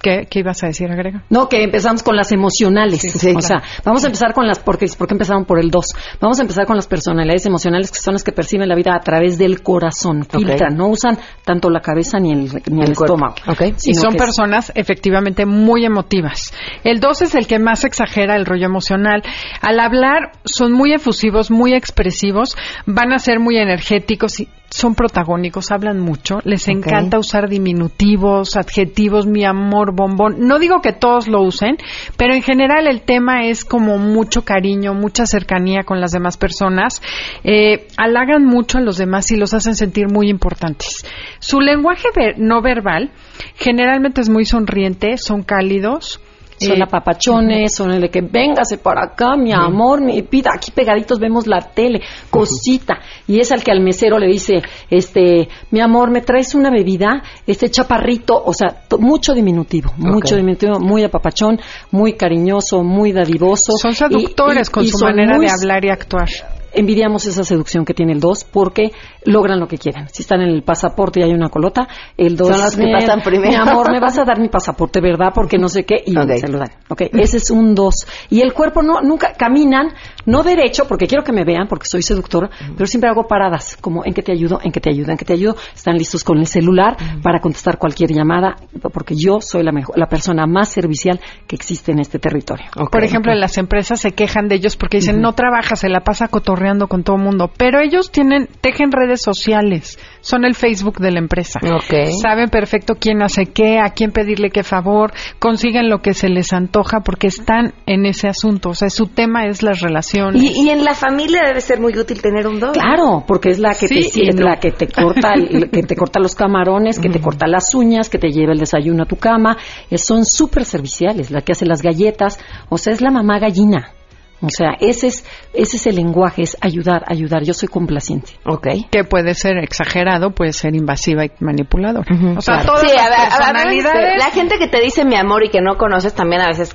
¿Qué, qué ibas a decir, agrega? No, que empezamos con las emocionales. Sí. O sea, vamos a empezar con las, porque, ¿por qué empezaron por el 2? Vamos a empezar con las personalidades emocionales que son las que perciben la vida a través del corazón. Filtran, no usan tanto la cabeza ni el, ni el, estómago. Y sino son es- personas efectivamente muy emotivas. El 2 es el que más exagera el rollo emocional. Al hablar son muy efusivos, muy expresivos, van a ser muy energéticos y son protagónicos, hablan mucho, les encanta usar diminutivos, adjetivos, mi amor, bombón. No digo que todos lo usen, pero en general el tema es como mucho cariño, mucha cercanía con las demás personas. Eh, halagan mucho a los demás y los hacen sentir muy importantes. Su lenguaje ver- no verbal generalmente es muy sonriente, son cálidos. Son eh, apapachones, son el de que véngase para acá, mi amor, mi pida, aquí pegaditos vemos la tele, cosita. Y es al que al mesero le dice, este, mi amor, ¿me traes una bebida? Este chaparrito, o sea, mucho diminutivo, mucho diminutivo, muy apapachón, muy cariñoso, muy dadivoso. Son seductores Y- y- con y su manera muy de hablar y actuar. Envidiamos esa seducción que tiene el 2 porque logran lo que quieren. Si están en el pasaporte y hay una colota, el 2 Son los que pasan primero. Mi amor, me vas a dar mi pasaporte, ¿verdad? Porque no sé qué y se lo dan. Ese es un 2. Y el cuerpo no nunca caminan no derecho porque quiero que me vean porque soy seductora, pero siempre hago paradas, como en que te ayudo, en que te ayudo, en que te ayudo. Están listos con el celular para contestar cualquier llamada porque yo soy la mejor la persona más servicial que existe en este territorio. Por ejemplo, en las empresas se quejan de ellos porque dicen, no trabaja, se la pasa cotorreando con todo el mundo. Pero ellos tienen, tejen redes sociales, son el Facebook de la empresa. Saben perfecto quién hace qué, a quién pedirle qué favor, consiguen lo que se les antoja porque están en ese asunto. O sea, su tema es las relaciones. Y, y en la familia debe ser muy útil tener un dos. Claro, porque es la que Sí te no. la que te corta el- que te corta los camarones, que te corta las uñas, que te lleva el desayuno a tu cama, Eh, son súper serviciales, la que hace las galletas, o sea, es la mamá gallina. O sea, ese es ese es el lenguaje, es ayudar, ayudar. Yo soy complaciente. Que puede ser exagerado, puede ser invasiva y manipulador. O sea, Claro. todas Sí, las a ver, a ver, personalidades. La gente que te dice mi amor y que no conoces también a veces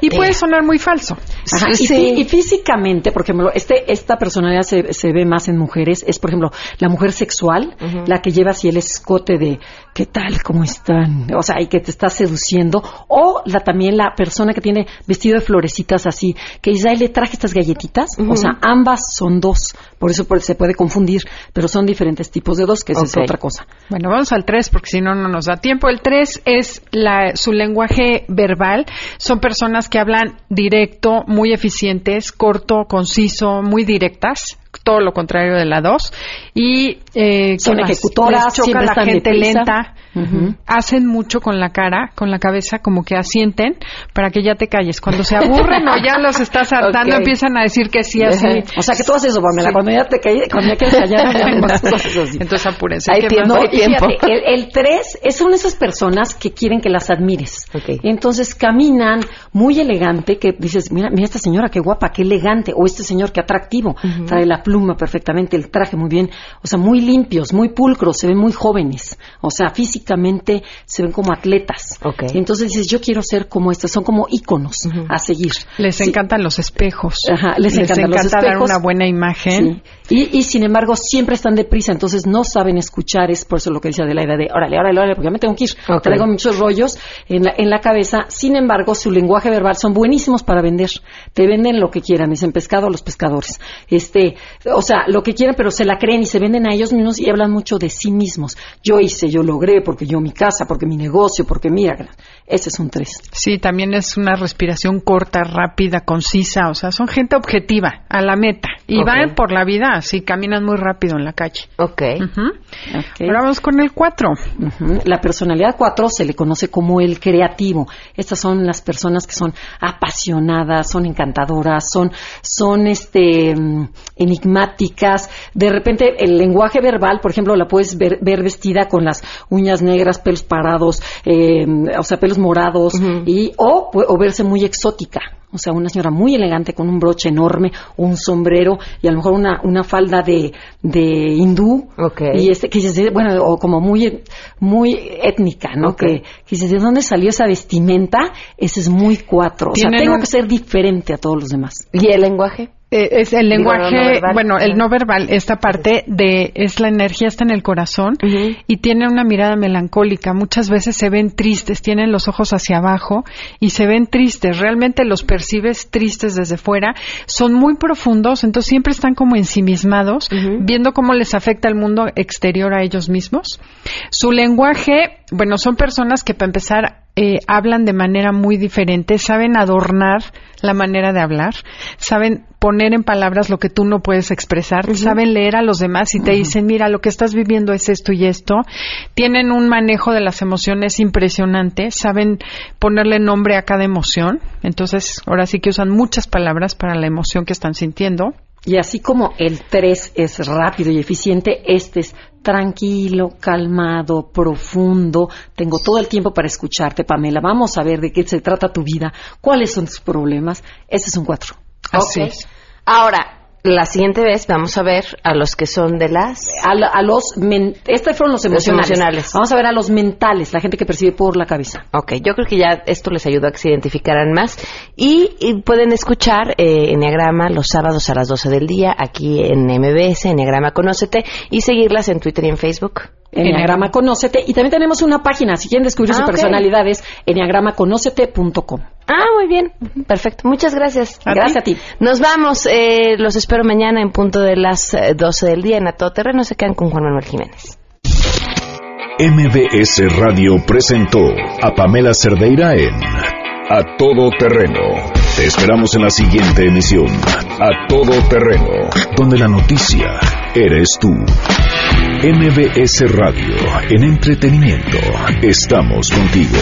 Y puede sonar muy falso. Ajá, y, fí- y físicamente, por ejemplo, este, esta personalidad se, se ve más en mujeres, es por ejemplo la mujer sexual, la que lleva así el escote de ¿qué tal? ¿Cómo están? O sea, y que te está seduciendo, o la también la persona que tiene vestido de florecitas así, que ay, le traje estas galletitas, o sea, ambas son dos, por eso se puede confundir, pero son diferentes tipos de dos, que esa Ok. es otra cosa. Bueno, vamos al 3 porque si no, no nos da tiempo. El 3 es la, su lenguaje verbal. Son personas que hablan directo, muy eficientes, corto, conciso, muy directas. Todo lo contrario de la 2. Y eh, ¿qué Son ejecutoras, choca la gente lenta. Hacen mucho con la cara, con la cabeza, como que asienten para que ya te calles. Cuando se aburren o ya los estás hartando, empiezan a decir que sí, así. O sea, que tú haces eso, Pamela, Sí. cuando ya te calles, cuando ya quieres callar. Entonces apúrense. Hay ¿qué tiempo, no, y fíjate, el, el tres es- son esas personas que quieren que las admires. Entonces caminan muy elegante, que dices, mira, mira esta señora qué guapa, qué elegante, o este señor qué atractivo. Trae la pluma perfectamente, el traje muy bien, o sea, muy limpios, muy pulcros, se ven muy jóvenes, o sea, físicamente se ven como atletas. Ok. Entonces dices, yo quiero ser como estos, son como íconos a seguir. Les Sí. encantan los espejos. Ajá, les encantan los encanta dar espejos. una buena imagen. Sí. Y, y sin embargo, siempre están deprisa, entonces no saben escuchar. Es por eso lo que dice Adelaida de órale, órale, órale, porque ya me tengo que ir. Ok. Traigo muchos rollos en la, en la cabeza. Sin embargo, su lenguaje verbal son buenísimos para vender. Te venden lo que quieran, dicen pescado a los pescadores. Este, o sea, lo que quieran, pero se la creen y se venden a ellos mismos y hablan mucho de sí mismos. Yo hice, yo logré, porque yo mi casa, porque mi negocio, porque mira, ese es un tres. Sí, también es una respiración corta, rápida, concisa. O sea, son gente objetiva, a la meta. Y van por la vida así, caminan muy rápido en la calle. Ok. Ahora vamos con el 4. Ujú. La personalidad 4 se le conoce como el creativo. Estas son las personas que son apasionadas, son encantadoras, son, son este, mm, enigmáticas. De repente el lenguaje verbal, por ejemplo, la puedes ver, ver vestida con las uñas negras, pelos parados, eh, o sea, pelos morados, y, o, o verse muy exótica. O sea, una señora muy elegante con un broche enorme, un sombrero y a lo mejor una, una falda de, de hindú. Y este, que dices, bueno, o como muy, muy étnica, ¿no? Que, que dices, ¿de dónde salió esa vestimenta? Ese es muy cuatro. O sea, tengo un- que ser diferente a todos los demás. ¿Y el lenguaje? Eh, es el Digo, lenguaje, no verbal. bueno, el no verbal, esta parte de, es la energía está en el corazón y tienen una mirada melancólica. Muchas veces se ven tristes, tienen los ojos hacia abajo y se ven tristes. Realmente los percibes tristes desde fuera. Son muy profundos, entonces siempre están como ensimismados, viendo cómo les afecta el mundo exterior a ellos mismos. Su lenguaje, bueno, son personas que para empezar eh, hablan de manera muy diferente, saben adornar la manera de hablar, saben poner en palabras lo que tú no puedes expresar, saben leer a los demás y te dicen, mira, lo que estás viviendo es esto y esto. Tienen un manejo de las emociones impresionante, saben ponerle nombre a cada emoción. Entonces, ahora sí que usan muchas palabras para la emoción que están sintiendo. Y así como el 3 es rápido y eficiente, este es tranquilo, calmado, profundo. Tengo todo el tiempo para escucharte, Pamela. Vamos a ver de qué se trata tu vida, cuáles son tus problemas. Ese es un 4. Ok. Ahora, la siguiente vez vamos a ver a los que son de las... A, la- a los... men- Estos fueron los Los emocionales. emocionales. Vamos a ver a los mentales, la gente que percibe por la cabeza. Ok, yo creo que ya esto les ayudó a que se identificaran más. Y, y pueden escuchar eh, Enneagrama los sábados a las 12 del día aquí en MBS, Enneagrama Conócete, y seguirlas en Twitter y en Facebook. Enneagrama Conócete. Y también tenemos una página, si quieren descubrir Ah, su ok. personalidad, es enneagramaconócete.com. Ah, muy bien. Perfecto. Muchas gracias. A Gracias ti. a ti. Nos vamos. eh, los espero mañana en punto de las eh, 12 del día en A Todo Terreno. Se quedan con Juan Manuel Jiménez. MBS Radio presentó a Pamela Cerdeira en A Todo Terreno. Te esperamos en la siguiente emisión, A Todo Terreno, donde la noticia eres tú. MBS Radio, en entretenimiento, estamos contigo.